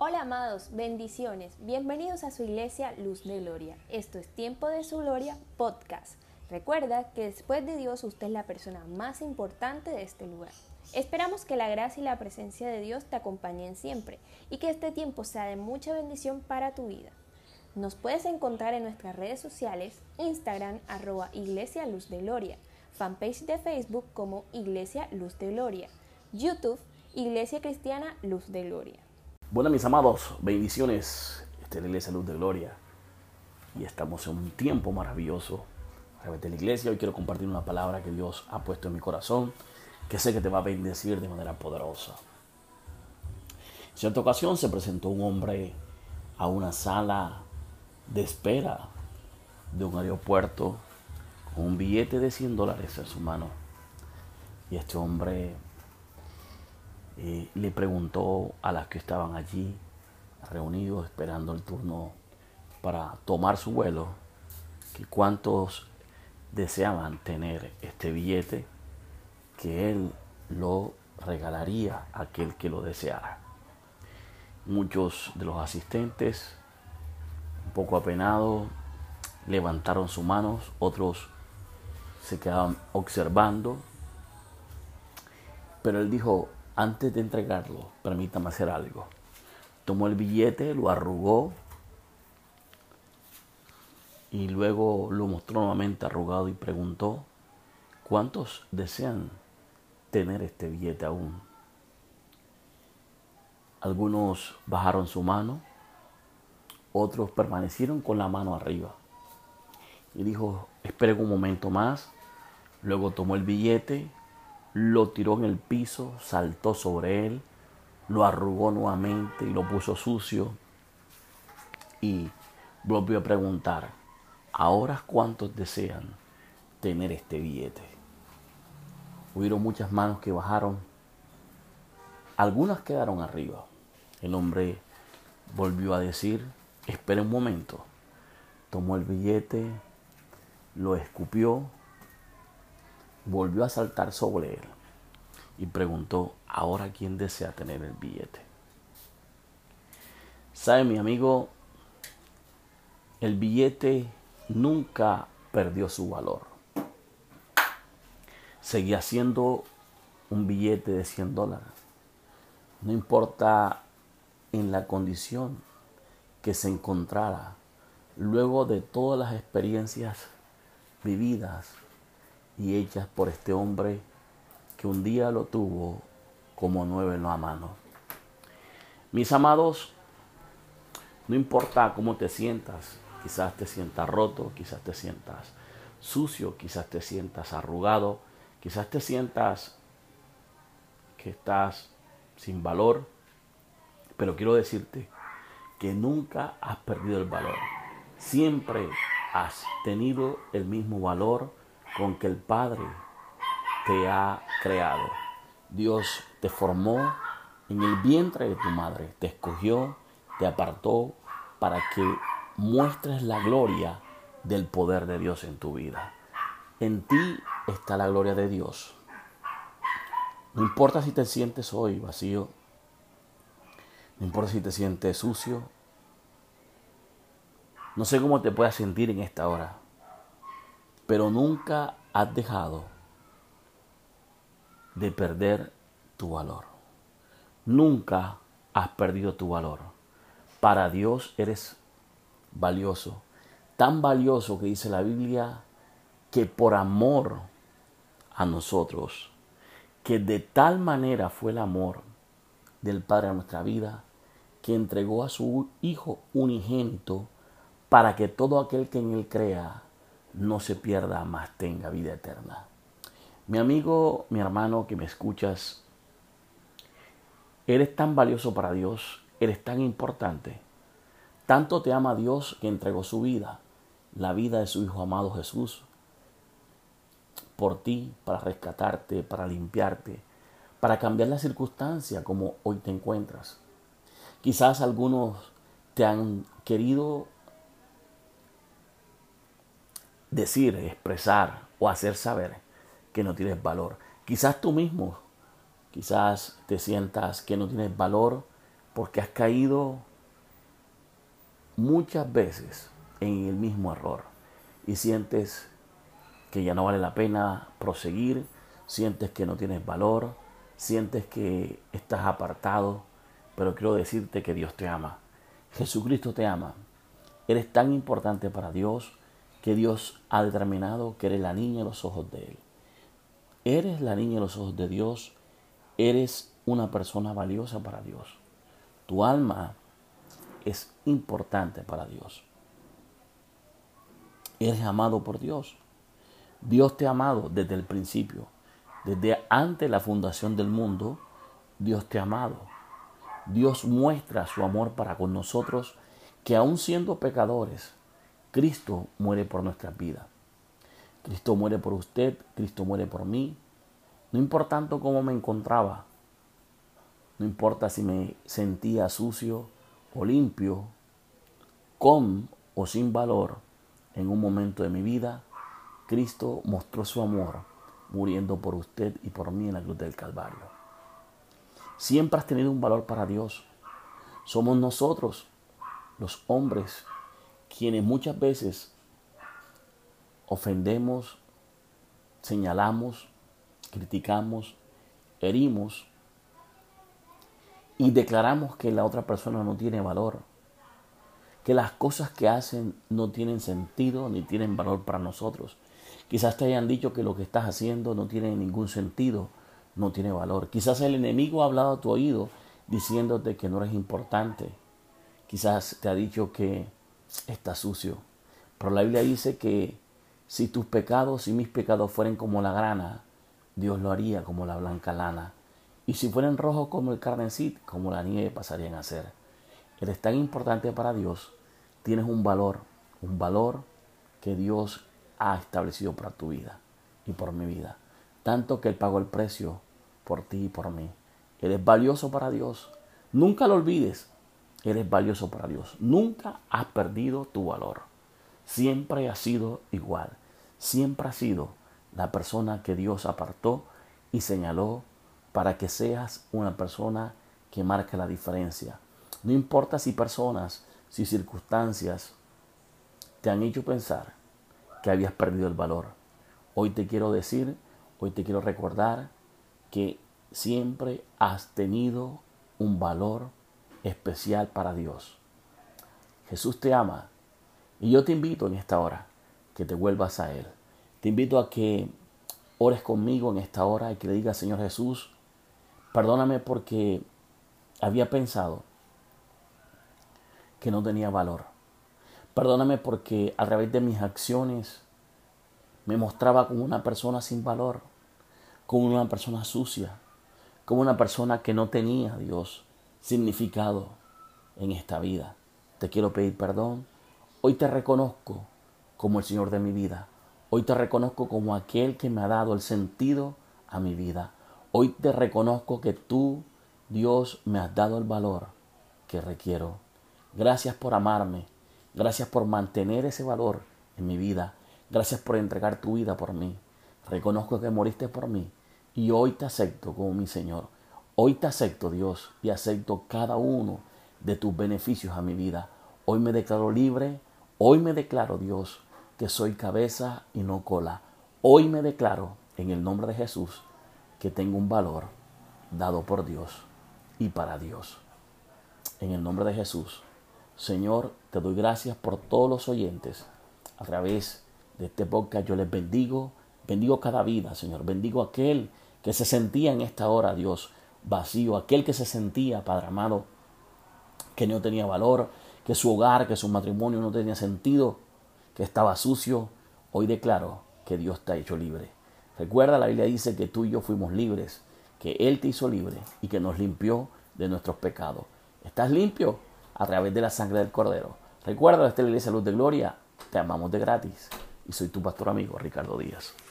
Hola amados, bendiciones. Bienvenidos a su iglesia Luz de Gloria. Esto es Tiempo de su Gloria Podcast. Recuerda que después de Dios usted es la persona más importante de este lugar. Esperamos que la gracia y la presencia de Dios te acompañen siempre y que este tiempo sea de mucha bendición para tu vida. Nos puedes encontrar en nuestras redes sociales, Instagram arroba Iglesia Luz de Gloria, fanpage de Facebook como Iglesia Luz de Gloria, YouTube Iglesia Cristiana Luz de Gloria. Bueno, mis amados, bendiciones. Esta es la Iglesia Luz de Gloria. Y estamos en un tiempo maravilloso a través de la iglesia. Hoy quiero compartir una palabra que Dios ha puesto en mi corazón, que sé que te va a bendecir de manera poderosa. En cierta ocasión se presentó un hombre a una sala de espera de un aeropuerto con un billete de 100 dólares en su mano. Y este hombre eh, le preguntó a las que estaban allí reunidos esperando el turno para tomar su vuelo que cuántos deseaban tener este billete que él lo regalaría a aquel que lo deseara. Muchos de los asistentes, un poco apenados, levantaron sus manos, otros se quedaban observando, pero él dijo, antes de entregarlo, permítame hacer algo. Tomó el billete, lo arrugó y luego lo mostró nuevamente arrugado y preguntó, ¿cuántos desean tener este billete aún? Algunos bajaron su mano, otros permanecieron con la mano arriba. Y dijo, esperen un momento más. Luego tomó el billete, lo tiró en el piso, saltó sobre él, lo arrugó nuevamente y lo puso sucio y volvió a preguntar, ¿ahora cuántos desean tener este billete? Hubieron muchas manos que bajaron, algunas quedaron arriba. El hombre volvió a decir, espera un momento, tomó el billete, lo escupió, volvió a saltar sobre él y preguntó, ¿ahora quién desea tener el billete? ¿Sabe mi amigo? El billete nunca perdió su valor. Seguía siendo un billete de 100 dólares. No importa en la condición que se encontrara luego de todas las experiencias vividas y hechas por este hombre que un día lo tuvo como nueve en la mano. Mis amados, no importa cómo te sientas, quizás te sientas roto, quizás te sientas sucio, quizás te sientas arrugado, quizás te sientas que estás sin valor, pero quiero decirte que nunca has perdido el valor. Siempre has tenido el mismo valor con que el Padre te ha creado. Dios te formó en el vientre de tu madre, te escogió, te apartó para que muestres la gloria del poder de Dios en tu vida. En ti está la gloria de Dios. No importa si te sientes hoy vacío, no importa si te sientes sucio, no sé cómo te puedas sentir en esta hora, pero nunca has dejado de perder tu valor. Nunca has perdido tu valor. Para Dios eres valioso, tan valioso que dice la Biblia que por amor a nosotros, que de tal manera fue el amor del Padre a nuestra vida, que entregó a su Hijo unigénito para que todo aquel que en Él crea no se pierda, más tenga vida eterna. Mi amigo, mi hermano que me escuchas, eres tan valioso para Dios, eres tan importante. Tanto te ama Dios que entregó su vida, la vida de su Hijo amado Jesús, por ti, para rescatarte, para limpiarte, para cambiar la circunstancia como hoy te encuentras. Quizás algunos te han querido decir, expresar o hacer saber que no tienes valor. Quizás tú mismo, quizás te sientas que no tienes valor porque has caído muchas veces en el mismo error y sientes que ya no vale la pena proseguir, sientes que no tienes valor, sientes que estás apartado, pero quiero decirte que Dios te ama. Jesucristo te ama. Eres tan importante para Dios que Dios ha determinado que eres la niña en los ojos de Él. Eres la niña en los ojos de Dios, eres una persona valiosa para Dios. Tu alma es importante para Dios. Eres amado por Dios. Dios te ha amado desde el principio. Desde antes de la fundación del mundo, Dios te ha amado. Dios muestra su amor para con nosotros, que aun siendo pecadores, Cristo muere por nuestra vida. Cristo muere por usted, Cristo muere por mí. No importando cómo me encontraba, no importa si me sentía sucio o limpio, con o sin valor, en un momento de mi vida, Cristo mostró su amor muriendo por usted y por mí en la cruz del Calvario. Siempre has tenido un valor para Dios. Somos nosotros, los hombres, quienes muchas veces ofendemos, señalamos, criticamos, herimos y declaramos que la otra persona no tiene valor, que las cosas que hacen no tienen sentido ni tienen valor para nosotros. Quizás te hayan dicho que lo que estás haciendo no tiene ningún sentido, no tiene valor. Quizás el enemigo ha hablado a tu oído diciéndote que no eres importante. Quizás te ha dicho que estás sucio. Pero la Biblia dice que si tus pecados y mis pecados fueran como la grana, Dios lo haría como la blanca lana. Y si fueran rojos como el carnecit, como la nieve pasarían a ser. Eres tan importante para Dios, tienes un valor, un valor que Dios ha establecido para tu vida y por mi vida. Tanto que Él pagó el precio por ti y por mí. Eres valioso para Dios. Nunca lo olvides. Eres valioso para Dios. Nunca has perdido tu valor. Siempre has sido igual. Siempre has sido la persona que Dios apartó y señaló para que seas una persona que marque la diferencia. No importa si personas, si circunstancias te han hecho pensar que habías perdido el valor. Hoy te quiero decir, hoy te quiero recordar que siempre has tenido un valor especial para Dios. Jesús te ama y yo te invito en esta hora que te vuelvas a Él. Te invito a que ores conmigo en esta hora y que le digas, Señor Jesús, perdóname porque había pensado que no tenía valor. Perdóname porque a través de mis acciones me mostraba como una persona sin valor, como una persona sucia, como una persona que no tenía, Dios, significado en esta vida. Te quiero pedir perdón. Hoy te reconozco como el Señor de mi vida. Hoy te reconozco como aquel que me ha dado el sentido a mi vida. Hoy te reconozco que tú, Dios, me has dado el valor que requiero. Gracias por amarme. Gracias por mantener ese valor en mi vida. Gracias por entregar tu vida por mí. Reconozco que moriste por mí y hoy te acepto como mi Señor. Hoy te acepto, Dios, y acepto cada uno de tus beneficios a mi vida. Hoy me declaro libre. Hoy me declaro, Dios, que soy cabeza y no cola. Hoy me declaro, en el nombre de Jesús, que tengo un valor dado por Dios y para Dios. En el nombre de Jesús. Señor, te doy gracias por todos los oyentes. A través de este podcast yo les bendigo. Bendigo cada vida, Señor. Bendigo aquel que se sentía en esta hora, Dios, vacío. Aquel que se sentía, Padre amado, que no tenía valor, que su hogar, que su matrimonio no tenía sentido, que estaba sucio. Hoy declaro que Dios te ha hecho libre. Recuerda, la Biblia dice que tú y yo fuimos libres, que Él te hizo libre y que nos limpió de nuestros pecados. ¿Estás limpio? a través de la sangre del Cordero. Recuerda, esta es la Iglesia Luz de Gloria. Te amamos de gratis. Y soy tu pastor amigo, Ricardo Díaz.